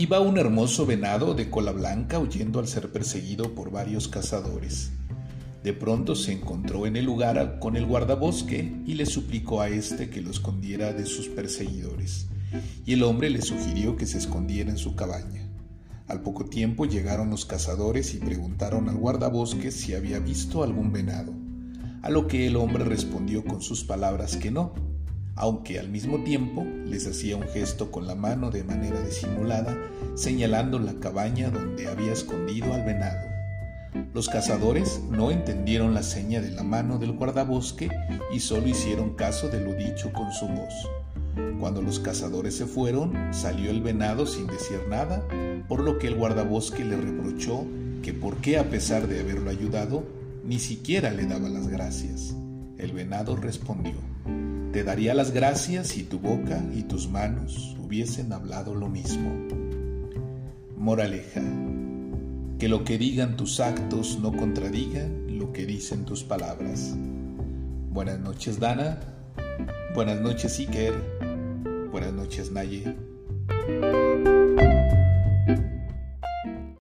Iba un hermoso venado de cola blanca huyendo al ser perseguido por varios cazadores. De pronto se encontró en el lugar con el guardabosque y le suplicó a éste que lo escondiera de sus perseguidores, y el hombre le sugirió que se escondiera en su cabaña. Al poco tiempo llegaron los cazadores y preguntaron al guardabosque si había visto algún venado, a lo que el hombre respondió con sus palabras que no, aunque al mismo tiempo les hacía un gesto con la mano de manera disimulada, señalando la cabaña donde había escondido al venado. Los cazadores no entendieron la seña de la mano del guardabosque y solo hicieron caso de lo dicho con su voz. Cuando los cazadores se fueron, salió el venado sin decir nada, por lo que el guardabosque le reprochó que por qué a pesar de haberlo ayudado, ni siquiera le daba las gracias. El venado respondió, te daría las gracias si tu boca y tus manos hubiesen hablado lo mismo. Moraleja, que lo que digan tus actos no contradigan lo que dicen tus palabras. Buenas noches Dana, buenas noches Iker, buenas noches Naye.